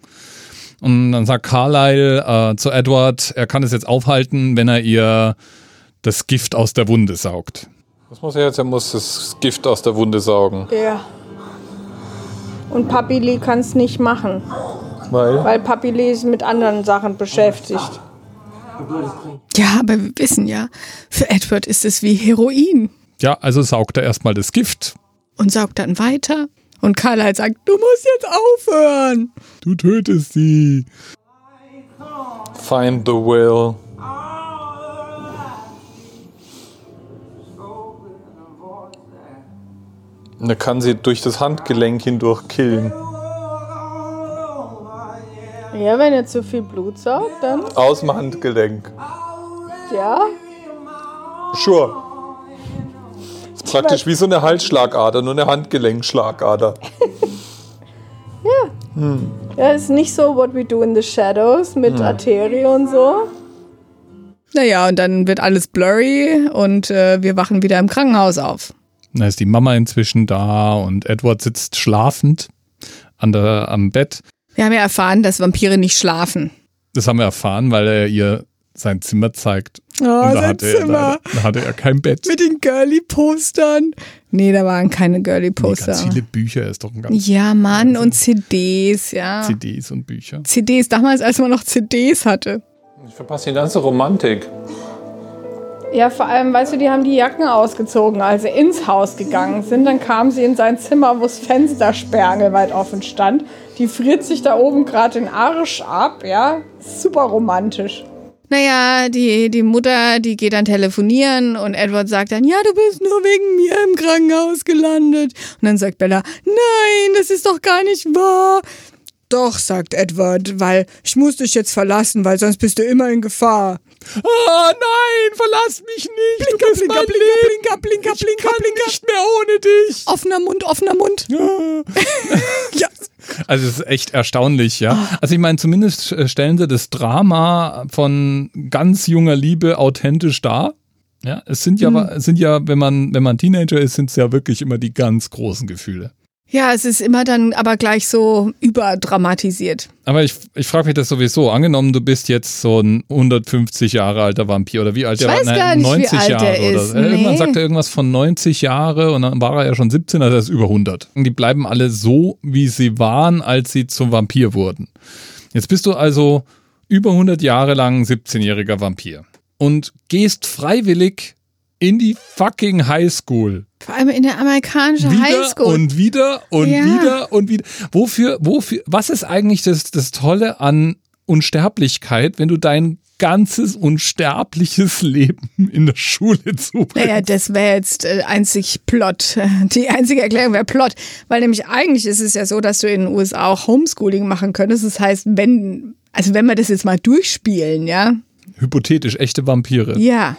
Und dann sagt Carlyle äh, zu Edward, er kann es jetzt aufhalten, wenn er ihr das Gift aus der Wunde saugt. Was muss er jetzt? Er muss das Gift aus der Wunde saugen. Ja. Und Papi Lee kann es nicht machen, Weil? weil Papi Lee ist mit anderen Sachen beschäftigt. Ja, aber wir wissen ja, für Edward ist es wie Heroin. Ja, also saugt er erstmal das Gift. Und saugt dann weiter. Und Carlyle sagt, du musst jetzt aufhören. Du tötest sie. Find the will. Er kann sie durch das Handgelenk hindurch killen. Ja, wenn er zu viel Blut saugt, dann Aus dem Handgelenk. ja. Sure. Jetzt Praktisch wie so eine Halsschlagader, nur eine Handgelenkschlagader. Ja, ist nicht so What We Do in the Shadows mit Arterie und so. Naja, und dann wird alles blurry und äh, wir wachen wieder im Krankenhaus auf. Da ist die Mama inzwischen da und Edward sitzt schlafend an der, am Bett. Wir haben ja erfahren, dass Vampire nicht schlafen. Das haben wir erfahren, weil er ihr sein Zimmer zeigt. Oh, und da sein hatte, er, Zimmer. leider- da hatte er kein Bett. Mit den Girly-Postern. Nee, da waren keine Nee, Girly-Poster. ganz viele Bücher, er ist doch ein ganz ja, Mann, und CDs, ja. CDs und Bücher. CDs, damals, als man noch CDs hatte. Ich verpasse die ganze Romantik. Ja, vor allem, weißt du, die haben die Jacken ausgezogen, als sie ins Haus gegangen sind. Dann kam sie in sein Zimmer, wo das Fenster sperrangelweit offen stand. Die friert sich da oben gerade den Arsch ab, ja. Super romantisch. Naja, die, die Mutter, die geht dann telefonieren und Edward sagt dann, ja, du bist nur wegen mir im Krankenhaus gelandet. Und dann sagt Bella, nein, das ist doch gar nicht wahr. Doch, sagt Edward, weil ich muss dich jetzt verlassen, weil sonst bist du immer in Gefahr. Oh nein, verlass mich nicht. Blinker, du bist blinker, mein blinker, Leben. blinker, blinker, ich blinker, kann blinker. nicht mehr ohne dich. Offener Mund, offener Mund. ja. Also es ist echt erstaunlich, ja. Also ich meine, zumindest äh, stellen sie das Drama von ganz junger Liebe authentisch dar. Ja, es sind ja, es sind ja, wenn man, wenn man Teenager ist, sind es ja wirklich immer die ganz großen Gefühle. Ja, es ist immer dann aber gleich so überdramatisiert. Aber ich, ich frage mich das sowieso. Angenommen, du bist jetzt so ein 150 Jahre alter Vampir oder wie alt Ich der weiß war? gar nicht, wie 90 alt Jahre der oder ist. Irgendwann Nee. sagt er irgendwas von 90 Jahre und dann war er ja schon 17, also er ist über 100. Und die bleiben alle so, wie sie waren, als sie zum Vampir wurden. Jetzt bist du also über 100 Jahre lang 17-jähriger Vampir und gehst freiwillig in die fucking Highschool. Vor allem in der amerikanischen Wieder Highschool. und wieder und Ja. wieder und wieder. Wofür, wofür, was ist eigentlich das, das Tolle an Unsterblichkeit, wenn du dein ganzes unsterbliches Leben in der Schule zubringst? Naja, das wäre jetzt äh, einzig Plot. Die einzige Erklärung wäre Plot. Weil nämlich eigentlich ist es ja so, dass du in den USA auch Homeschooling machen könntest. Das heißt, wenn, also wenn wir das jetzt mal durchspielen, ja. Hypothetisch, echte Vampire Ja.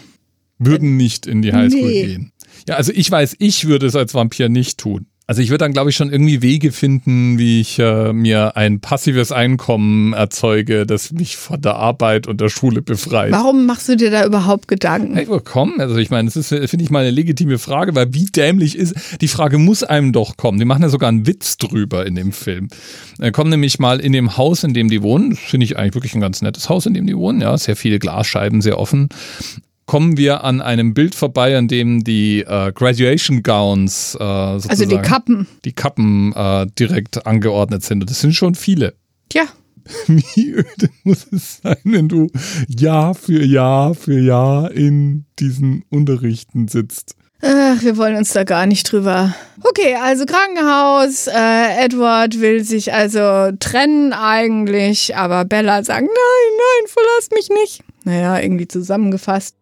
würden nicht in die Highschool Nee. gehen. Ja, also ich weiß, ich würde es als Vampir nicht tun. Also ich würde dann, glaube ich, schon irgendwie Wege finden, wie ich äh, mir ein passives Einkommen erzeuge, das mich von der Arbeit und der Schule befreit. Warum machst du dir da überhaupt Gedanken? Hey, komm, also ich meine, das ist, finde ich mal eine legitime Frage, weil wie dämlich ist, die Frage muss einem doch kommen. Die machen ja sogar einen Witz drüber in dem Film. Äh, kommen nämlich mal in dem Haus, in dem die wohnen, das finde ich eigentlich wirklich ein ganz nettes Haus, in dem die wohnen, ja, sehr viele Glasscheiben, sehr offen. Kommen wir an einem Bild vorbei, an dem die äh, Graduation Gowns, äh, sozusagen, Also die Kappen. die Kappen äh, direkt angeordnet sind. Und das sind schon viele. Tja. Wie öde muss es sein, wenn du Jahr für Jahr für Jahr in diesen Unterrichten sitzt? Ach, wir wollen uns da gar nicht drüber. Okay, also Krankenhaus. Äh, Edward will sich also trennen eigentlich, aber Bella sagt, nein, nein, verlass mich nicht. Naja, irgendwie zusammengefasst.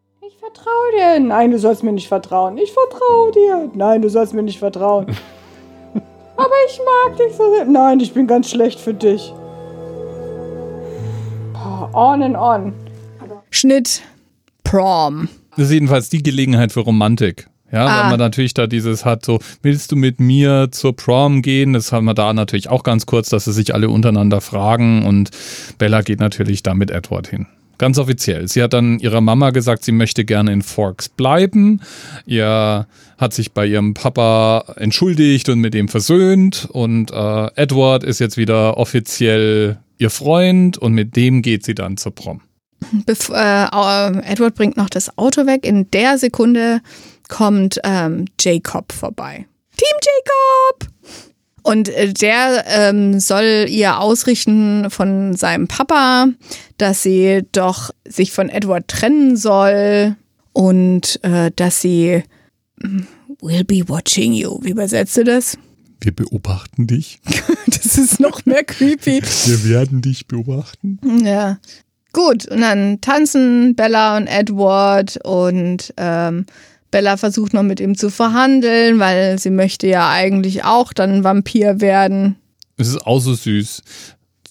Vertraue dir. Nein, du sollst mir nicht vertrauen. Ich vertraue dir. Nein, du sollst mir nicht vertrauen. Aber ich mag dich so sehr. Nein, ich bin ganz schlecht für dich. Boah, On and on. Schnitt, Prom. Das ist jedenfalls die Gelegenheit für Romantik. Ja, Ah. weil man natürlich da dieses hat, so, willst du mit mir zur Prom gehen? Das haben wir da natürlich auch ganz kurz, dass sie sich alle untereinander fragen und Bella geht natürlich da mit Edward hin. Ganz offiziell. Sie hat dann ihrer Mama gesagt, sie möchte gerne in Forks bleiben. Ihr hat sich bei ihrem Papa entschuldigt und mit ihm versöhnt. Und äh, Edward ist jetzt wieder offiziell ihr Freund und mit dem geht sie dann zur Prom. Bef äh, Edward bringt noch das Auto weg. In der Sekunde kommt ähm, Jacob vorbei. Team Jacob! Und äh, der ähm, soll ihr ausrichten von seinem Papa, dass sie doch sich von Edward trennen soll und äh, dass sie mm, will be watching you. Wie übersetzt du das? Wir beobachten dich. Das ist noch mehr creepy. Wir werden dich beobachten. Ja. Gut, und dann tanzen Bella und Edward und ähm, Bella versucht noch mit ihm zu verhandeln, weil sie möchte ja eigentlich auch dann Vampir werden. Es ist auch so süß.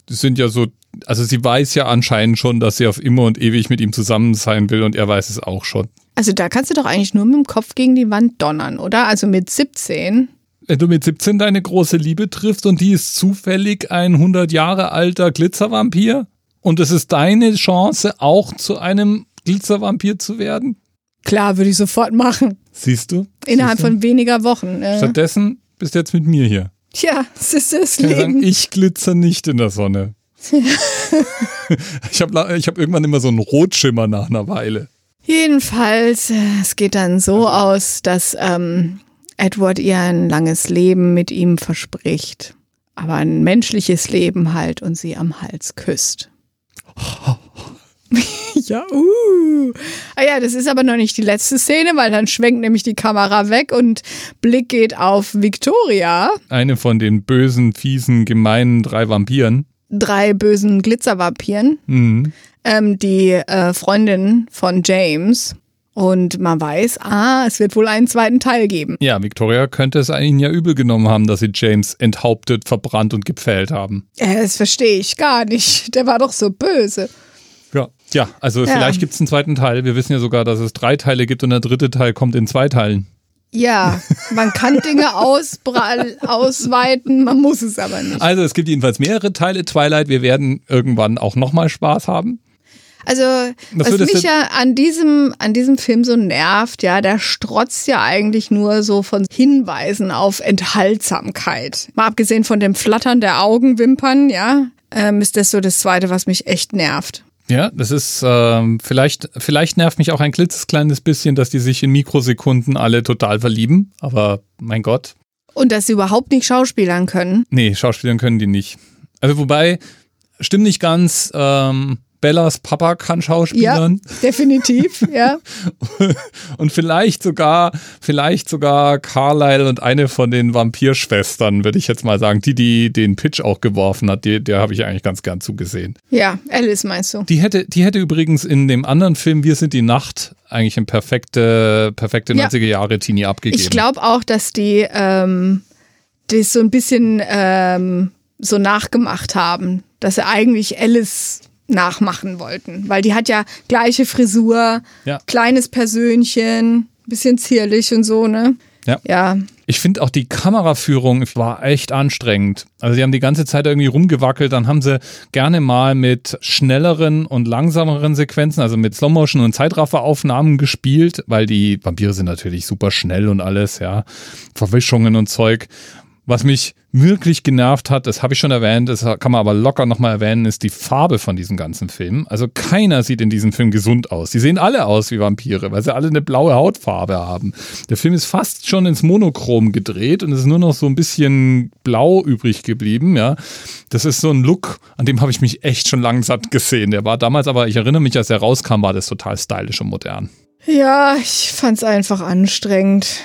Das sind ja so, also sie weiß ja anscheinend schon, dass sie auf immer und ewig mit ihm zusammen sein will und er weiß es auch schon. Also da kannst du doch eigentlich nur mit dem Kopf gegen die Wand donnern, oder? Also mit 17. Wenn du mit 17 deine große Liebe triffst und die ist zufällig ein 100 Jahre alter Glitzervampir und es ist deine Chance, auch zu einem Glitzervampir zu werden, Klar, würde ich sofort machen. siehst du? Innerhalb Siehst du? von weniger Wochen. Äh, Stattdessen bist du jetzt mit mir hier. tja, das ist das ich sagen, Leben. ich glitzer nicht in der Sonne. ich habe ich hab irgendwann immer so einen Rotschimmer nach einer Weile. Jedenfalls, äh, es geht dann so aus, dass ähm, Edward ihr ein langes Leben mit ihm verspricht. Aber ein menschliches Leben halt und sie am Hals küsst. ja, uh. Ah ja, das ist aber noch nicht die letzte Szene, weil dann schwenkt nämlich die Kamera weg und Blick geht auf Victoria, Eine von den bösen, fiesen, gemeinen drei Vampiren. drei bösen Glitzervampiren. Mhm. ähm, die äh, Freundin von James. Und man weiß, ah, es wird wohl einen zweiten Teil geben. Ja, Victoria könnte es ihnen ja übel genommen haben, dass sie James enthauptet, verbrannt und gepfählt haben. Äh, das verstehe ich gar nicht. Der war doch so böse. Ja. Also Ja. vielleicht gibt es einen zweiten Teil. Wir wissen ja sogar, dass es drei Teile gibt und der dritte Teil kommt in zwei Teilen. Ja, man kann Dinge ausweiten, man muss es aber nicht. Also es gibt jedenfalls mehrere Teile Twilight. Wir werden irgendwann auch nochmal Spaß haben. Also, was würdest mich ja an diesem, an diesem Film so nervt, ja, der strotzt ja eigentlich nur so von Hinweisen auf Enthaltsamkeit. Mal abgesehen von dem Flattern der Augenwimpern, ja, ähm, ist das so das Zweite, was mich echt nervt. Ja, das ist ähm, vielleicht, vielleicht nervt mich auch ein klitzekleines bisschen, dass die sich in Mikrosekunden alle total verlieben. Aber mein Gott, Und dass sie überhaupt nicht schauspielern können. nee, Schauspielern können die nicht. Also wobei, stimmt nicht ganz, ähm, Bellas Papa kann Ja, Schauspielern. definitiv, ja. Und vielleicht sogar, vielleicht sogar Carlyle und eine von den Vampirschwestern, würde ich jetzt mal sagen, die, die den Pitch auch geworfen hat, die, der habe ich eigentlich ganz gern zugesehen. Ja, Alice meinst du? Die hätte, die hätte übrigens in dem anderen Film Wir sind die Nacht eigentlich ein perfekte, perfekte Ja. 90er Jahre Teenie abgegeben. Ich glaube auch, dass die ähm, das so ein bisschen ähm, so nachgemacht haben, dass sie eigentlich Alice nachmachen wollten, weil die hat ja gleiche Frisur, Ja. kleines Persönchen, bisschen zierlich und so, ne? Ja. Ja, Ich finde auch die Kameraführung war echt anstrengend. Also sie haben die ganze Zeit irgendwie rumgewackelt, dann haben sie gerne mal mit schnelleren und langsameren Sequenzen, also mit Slowmotion und Zeitrafferaufnahmen gespielt, weil die Vampire sind natürlich super schnell und alles, ja. Verwischungen und Zeug. Was mich wirklich genervt hat, das habe ich schon erwähnt, das kann man aber locker nochmal erwähnen, ist die Farbe von diesem ganzen Film. Also keiner sieht in diesem Film gesund aus. Die sehen alle aus wie Vampire, weil sie alle eine blaue Hautfarbe haben. Der Film ist fast schon ins Monochrom gedreht und es ist nur noch so ein bisschen blau übrig geblieben, ja. Das ist so ein Look, an dem habe ich mich echt schon lang satt gesehen. Der war damals aber, ich erinnere mich, als er rauskam, war das total stylisch und modern. ja, ich fand's einfach anstrengend.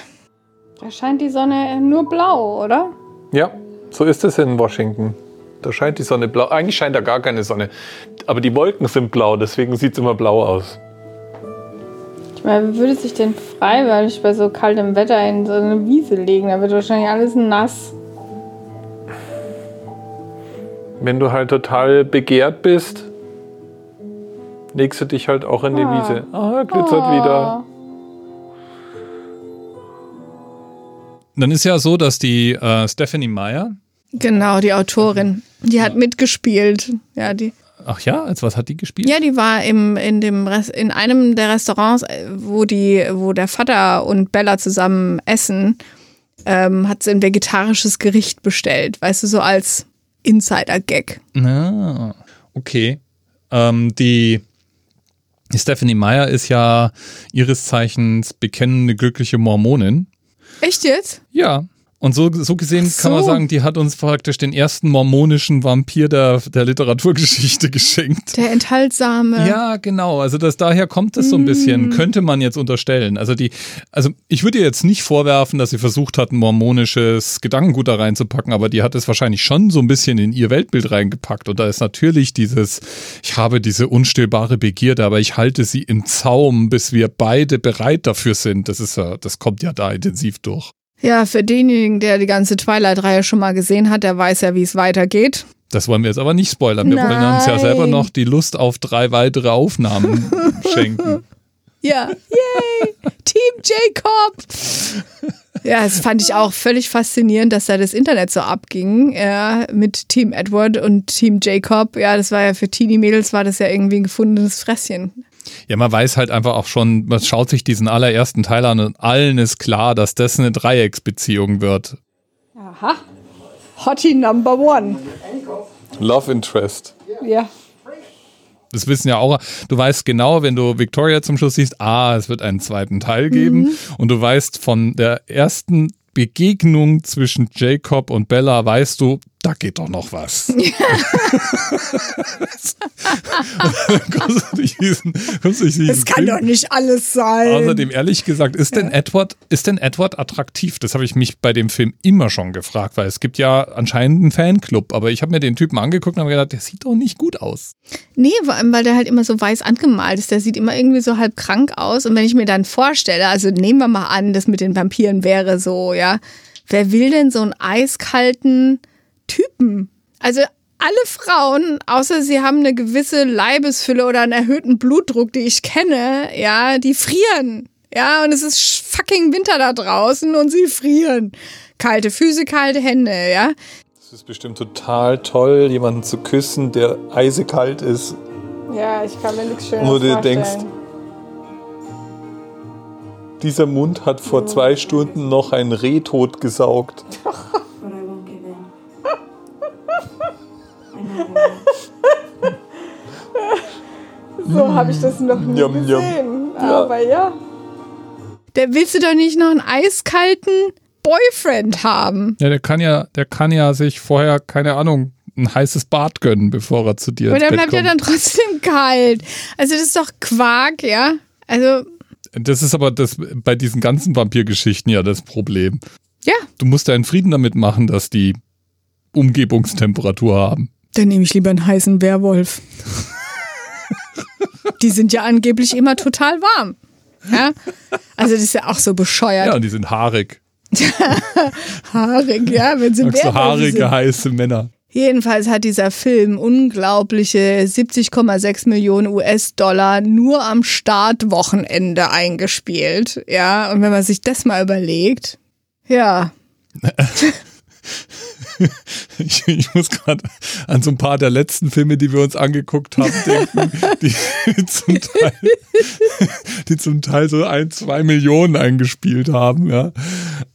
Da scheint die Sonne nur blau, oder? Ja, so ist es in Washington. Da scheint die Sonne blau. Eigentlich scheint da gar keine Sonne. Aber die Wolken sind blau, deswegen sieht es immer blau aus. Ich meine, würde sich denn freiwillig bei so kaltem Wetter in so eine Wiese legen? Da wird wahrscheinlich alles nass. Wenn du halt total begehrt bist, legst du dich halt auch in die Ah. Wiese. Ah, glitzert wieder. Dann ist ja so, dass die äh, Stephanie Meyer, Genau, die Autorin, die hat mitgespielt. Ja, die, ach ja, als was hat die gespielt? ja, die war im, in, dem in einem der Restaurants, äh, wo, die, wo der Vater und Bella zusammen essen, ähm, hat sie ein vegetarisches Gericht bestellt. Weißt du, so als Insider-Gag. Ah, okay. Ähm, die, die Stephanie Meyer ist ja ihres Zeichens bekennende glückliche Mormonin. Echt jetzt? Ja. Und so, so gesehen Ach kann man so. sagen, die hat uns praktisch den ersten mormonischen Vampir der, der Literaturgeschichte geschenkt. Der enthaltsame. Ja, genau. Also das daher kommt es so ein bisschen, könnte man jetzt unterstellen. Also die, also ich würde ihr jetzt nicht vorwerfen, dass sie versucht hat, ein mormonisches Gedankengut da reinzupacken, aber die hat es wahrscheinlich schon so ein bisschen in ihr Weltbild reingepackt. Und da ist natürlich dieses, ich habe diese unstillbare Begierde, aber ich halte sie im Zaum, bis wir beide bereit dafür sind. Das ist ja, das kommt ja da intensiv durch. Ja, für denjenigen, der die ganze Twilight-Reihe schon mal gesehen hat, der weiß ja, wie es weitergeht. Das wollen wir jetzt aber nicht spoilern. Wir wollen uns ja selber Nein. noch die Lust auf drei weitere Aufnahmen schenken. Ja, yay! Team Jacob! Ja, das fand ich auch völlig faszinierend, dass da das Internet so abging, ja, mit Team Edward und Team Jacob. Ja, das war ja für Teenie-Mädels war das ja irgendwie ein gefundenes Fresschen. Ja, man weiß halt einfach auch schon, man schaut sich diesen allerersten Teil an und allen ist klar, dass das eine Dreiecksbeziehung wird. Aha. Hottie number one. Love Interest. Ja. Das wissen ja auch, du weißt genau, wenn du Victoria zum Schluss siehst, ah, es wird einen zweiten Teil geben. Und du weißt von der ersten Begegnung zwischen Jacob und Bella, weißt du, da geht doch noch was. diesen, Das kann Film. doch nicht alles sein. Außerdem, ehrlich gesagt, ist denn Edward, ist denn Edward attraktiv? Das habe ich mich bei dem Film immer schon gefragt, weil es gibt ja anscheinend einen Fanclub, aber ich habe mir den Typen angeguckt und habe gedacht, der sieht doch nicht gut aus. Nee, vor allem, weil der halt immer so weiß angemalt ist. Der sieht immer irgendwie so halb krank aus. Und wenn ich mir dann vorstelle, also nehmen wir mal an, das mit den Vampiren wäre so, ja. Wer will denn so einen eiskalten Typen? Also alle Frauen, außer sie haben eine gewisse Leibesfülle oder einen erhöhten Blutdruck, die ich kenne, ja, die frieren. Ja, und es ist fucking Winter da draußen und sie frieren. Kalte Füße, kalte Hände, ja. Es ist bestimmt total toll, jemanden zu küssen, der eisekalt ist. ja, ich kann mir nichts Schönes Wo du vorstellen. denkst, Dieser Mund hat vor zwei Stunden noch ein Reh totgesaugt. so habe ich das noch nie Yum, yum. gesehen. Ja. Aber ja. Da willst du doch nicht noch einen eiskalten Boyfriend haben. Ja, der kann ja, der kann ja sich vorher, keine Ahnung, ein heißes Bad gönnen, bevor er zu dir Und ins dann bleibt er kommt. dann trotzdem kalt. Also das ist doch Quark, ja. Also, Das ist aber das bei diesen ganzen Vampirgeschichten ja das Problem. ja, Du musst deinen Frieden damit machen, dass die Umgebungstemperatur haben. dann nehme ich lieber einen heißen Werwolf. Die sind ja angeblich immer total warm. Ja? Also das ist ja auch so bescheuert. Ja, und die sind haarig. Haarig, ja, wenn sie Magst du haarige, sind. heiße Männer? Jedenfalls hat dieser Film unglaubliche 70,6 Millionen US-Dollar nur am Startwochenende eingespielt. Ja, und wenn man sich das mal überlegt, ja, Ich, ich muss gerade an so ein paar der letzten Filme, die wir uns angeguckt haben, denken, die, zum Teil, die zum Teil so ein, zwei Millionen eingespielt haben. Ja,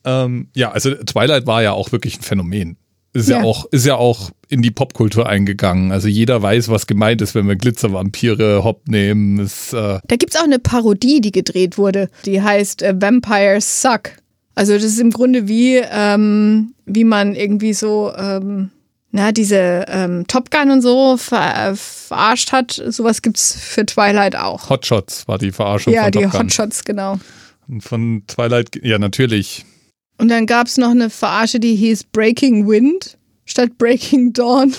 ähm, ja also Twilight war ja auch wirklich ein Phänomen. Ist ja, Ja. auch, ist ja auch in die Popkultur eingegangen. Also jeder weiß, was gemeint ist, wenn wir Glitzervampire hopp nehmen. Ist, äh, Da gibt's auch eine Parodie, die gedreht wurde. Die heißt äh, Vampires Suck. Also das ist im Grunde wie, ähm, wie man irgendwie so, ähm, na, diese ähm, Top Gun und so ver äh, verarscht hat. Sowas gibt's für Twilight auch. Hotshots war die Verarschung ja, von die Top Gun. Hotshots, genau. Und Von Twilight, ja natürlich. Und dann gab's noch eine Verarsche, die hieß Breaking Wind statt Breaking Dawn.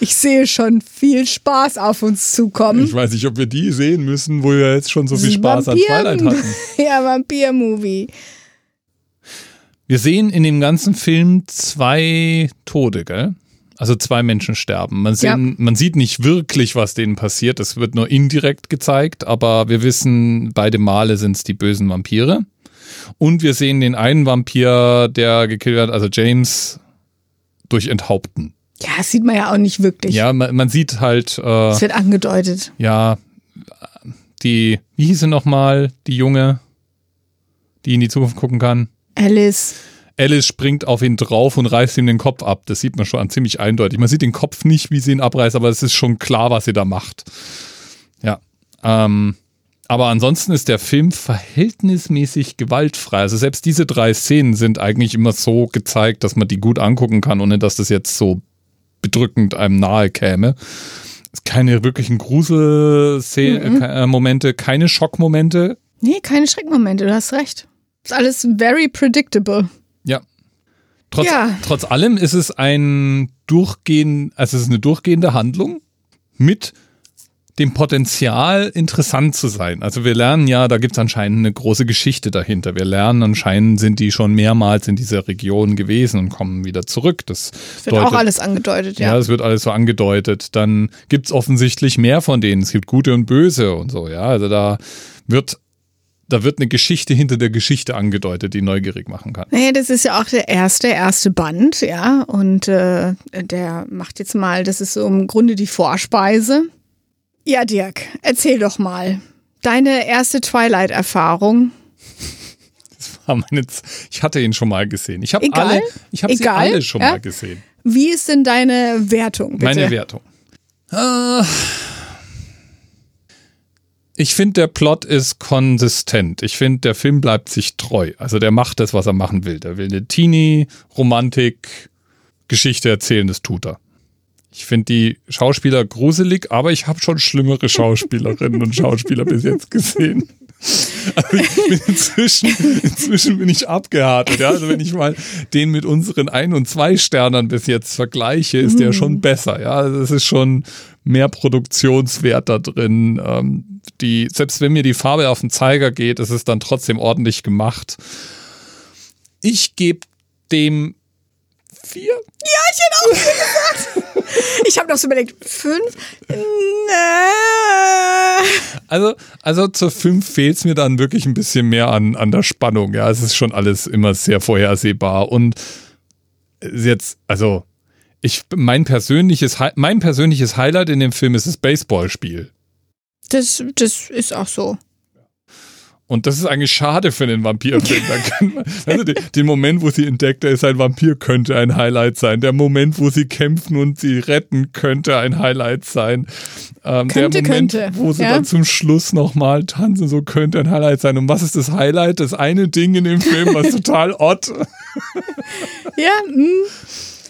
Ich sehe schon viel Spaß auf uns zukommen. Ich weiß nicht, ob wir die sehen müssen, wo wir jetzt schon so viel Das Spaß an Vampir- Twilight hatten. ja, Vampir-Movie. Wir sehen in dem ganzen Film zwei Tode, gell? Also zwei Menschen sterben. Man, sehen, man sieht nicht wirklich, was denen passiert. Es wird nur indirekt gezeigt, aber wir wissen, beide Male sind es die bösen Vampire. Und wir sehen den einen Vampir, der gekillt wird, also James, durch Enthaupten. Ja, das sieht man ja auch nicht wirklich. Ja, man, man sieht halt, äh, Es wird angedeutet. ja, die, wie hieß sie nochmal, die Junge, die in die Zukunft gucken kann? Alice. Alice springt auf ihn drauf und reißt ihm den Kopf ab. Das sieht man schon an ziemlich eindeutig. Man sieht den Kopf nicht, wie sie ihn abreißt, aber es ist schon klar, was sie da macht. Ja. Ähm, aber ansonsten ist der Film verhältnismäßig gewaltfrei. Also selbst diese drei Szenen sind eigentlich immer so gezeigt, dass man die gut angucken kann, ohne dass das jetzt so bedrückend einem nahe käme. Es Keine wirklichen Grusel-Momente, keine Schockmomente, Nee, keine Schreckmomente, du hast recht. Ist alles very predictable. Ja. Trotz, Ja. trotz allem ist es ein durchgehend, also es ist eine durchgehende Handlung mit dem Potenzial, interessant zu sein. Also wir lernen ja, da gibt es anscheinend eine große Geschichte dahinter. Wir lernen anscheinend, sind die schon mehrmals in dieser Region gewesen und kommen wieder zurück. Das Wird auch alles angedeutet, ja. Ja, es wird alles so angedeutet. Dann gibt es offensichtlich mehr von denen. Es gibt gute und böse und so, ja. Also da wird, da wird eine Geschichte hinter der Geschichte angedeutet, die neugierig machen kann. Naja, das ist ja auch der erste, erste Band, ja. Und äh, der macht jetzt mal, das ist so im Grunde die Vorspeise. Ja, Dirk, erzähl doch mal. Deine erste Twilight-Erfahrung. war meine Z- Ich hatte ihn schon mal gesehen. Ich habe alle, ich habe sie alle schon Ja. mal gesehen. Wie ist denn deine Wertung, bitte? Meine Wertung. Äh, Ich finde, der Plot ist konsistent. Ich finde, der Film bleibt sich treu. Also der macht das, was er machen will. Der will eine Teenie-Romantik-Geschichte erzählen, das tut er. Ich finde die Schauspieler gruselig, aber ich habe schon schlimmere Schauspielerinnen und Schauspieler bis jetzt gesehen. Also ich bin inzwischen, inzwischen bin ich abgehärtet. Ja? Also wenn ich mal den mit unseren Ein- und Zwei-Sternern bis jetzt vergleiche, ist der schon besser. Ja, also es ist schon mehr Produktionswert da drin. Ähm, die, selbst wenn mir die Farbe auf den Zeiger geht, ist es dann trotzdem ordentlich gemacht. Ich gebe dem vier. Ich habe noch so überlegt, fünf? Nee. Also, also zur 5 fehlt es mir dann wirklich ein bisschen mehr an, an der Spannung. Ja, es ist schon alles immer sehr vorhersehbar. Und jetzt, also, ich, mein persönliches, mein persönliches Highlight in dem Film ist das Baseballspiel. Das, das ist auch so. Und das ist eigentlich schade für einen Vampirfilm. Man, also den, den Moment, wo sie entdeckt, er ist ein Vampir, könnte ein Highlight sein. Der Moment, wo sie kämpfen und sie retten, könnte ein Highlight sein. Ähm, Könnte, der Moment, könnte, wo sie ja. dann zum Schluss nochmal tanzen, so könnte ein Highlight sein. Und was ist das Highlight? Das eine Ding in dem Film, was total odd. Ja, hm.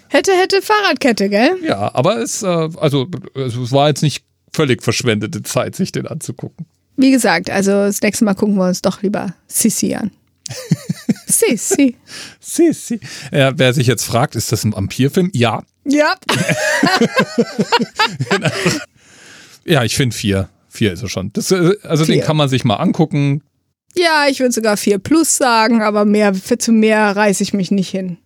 hätte, hätte Fahrradkette, gell? Ja, aber es, äh, also es war jetzt nicht völlig verschwendete Zeit, sich den anzugucken. Wie gesagt, also das nächste Mal gucken wir uns doch lieber Sissi an. Sissi. Si, si. Ja, wer sich jetzt fragt, ist das ein Vampirfilm? Ja. Ja. Ja, ich finde vier. Vier ist er schon. Das, äh, also den Vier. kann man sich mal angucken. Ja, ich würde sogar 4 plus sagen, aber mehr, für zu mehr reiße ich mich nicht hin.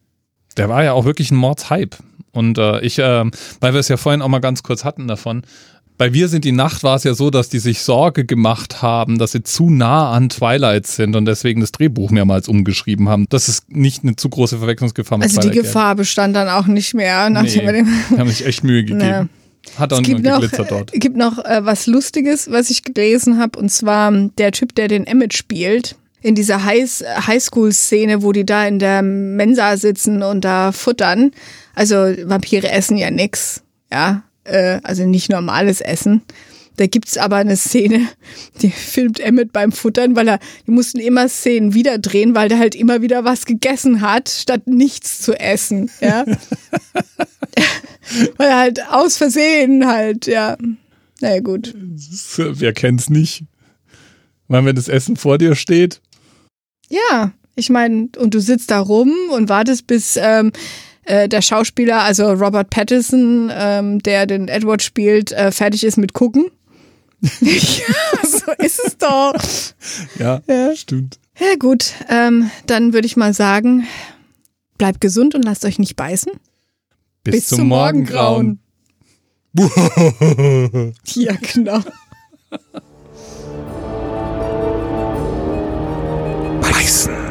Der war ja auch wirklich ein Mordshype. Und äh, ich, äh, weil wir es ja vorhin auch mal ganz kurz hatten davon, bei Wir sind die Nacht war es ja so, dass die sich Sorge gemacht haben, dass sie zu nah an Twilight sind und deswegen das Drehbuch mehrmals umgeschrieben haben. Das ist nicht eine zu große Verwechslungsgefahr mit Also die Twilight Gefahr bestand dann auch nicht mehr, gäbe. nachdem Nee, die haben sich echt Mühe gegeben. Ja. Hat auch Es gibt noch, dort. äh, gibt noch äh, was Lustiges, was ich gelesen habe, und zwar der Typ, der den Emmett spielt, in dieser High- Highschool-Szene, wo die da in der Mensa sitzen und da futtern. Also Vampire essen ja nix, ja, äh, also nicht normales Essen. Da gibt's aber eine Szene, die filmt Emmett beim Futtern, weil er, die mussten immer Szenen wieder drehen, weil der halt immer wieder was gegessen hat, statt nichts zu essen, ja. weil er halt aus Versehen halt, ja. Naja, gut. Wer kennt's nicht? Weil wenn das Essen vor dir steht, Ja, ich meine, und du sitzt da rum und wartest, bis ähm, äh, der Schauspieler, also Robert Pattinson, ähm, der den Edward spielt, äh, fertig ist mit Gucken. ja, so ist es doch. Ja, ja. stimmt. Ja, gut. Ähm, dann würde ich mal sagen, bleibt gesund und lasst euch nicht beißen. Bis, Bis zum, zum, Morgengrauen. Morgengrauen. ja, genau. Beißen.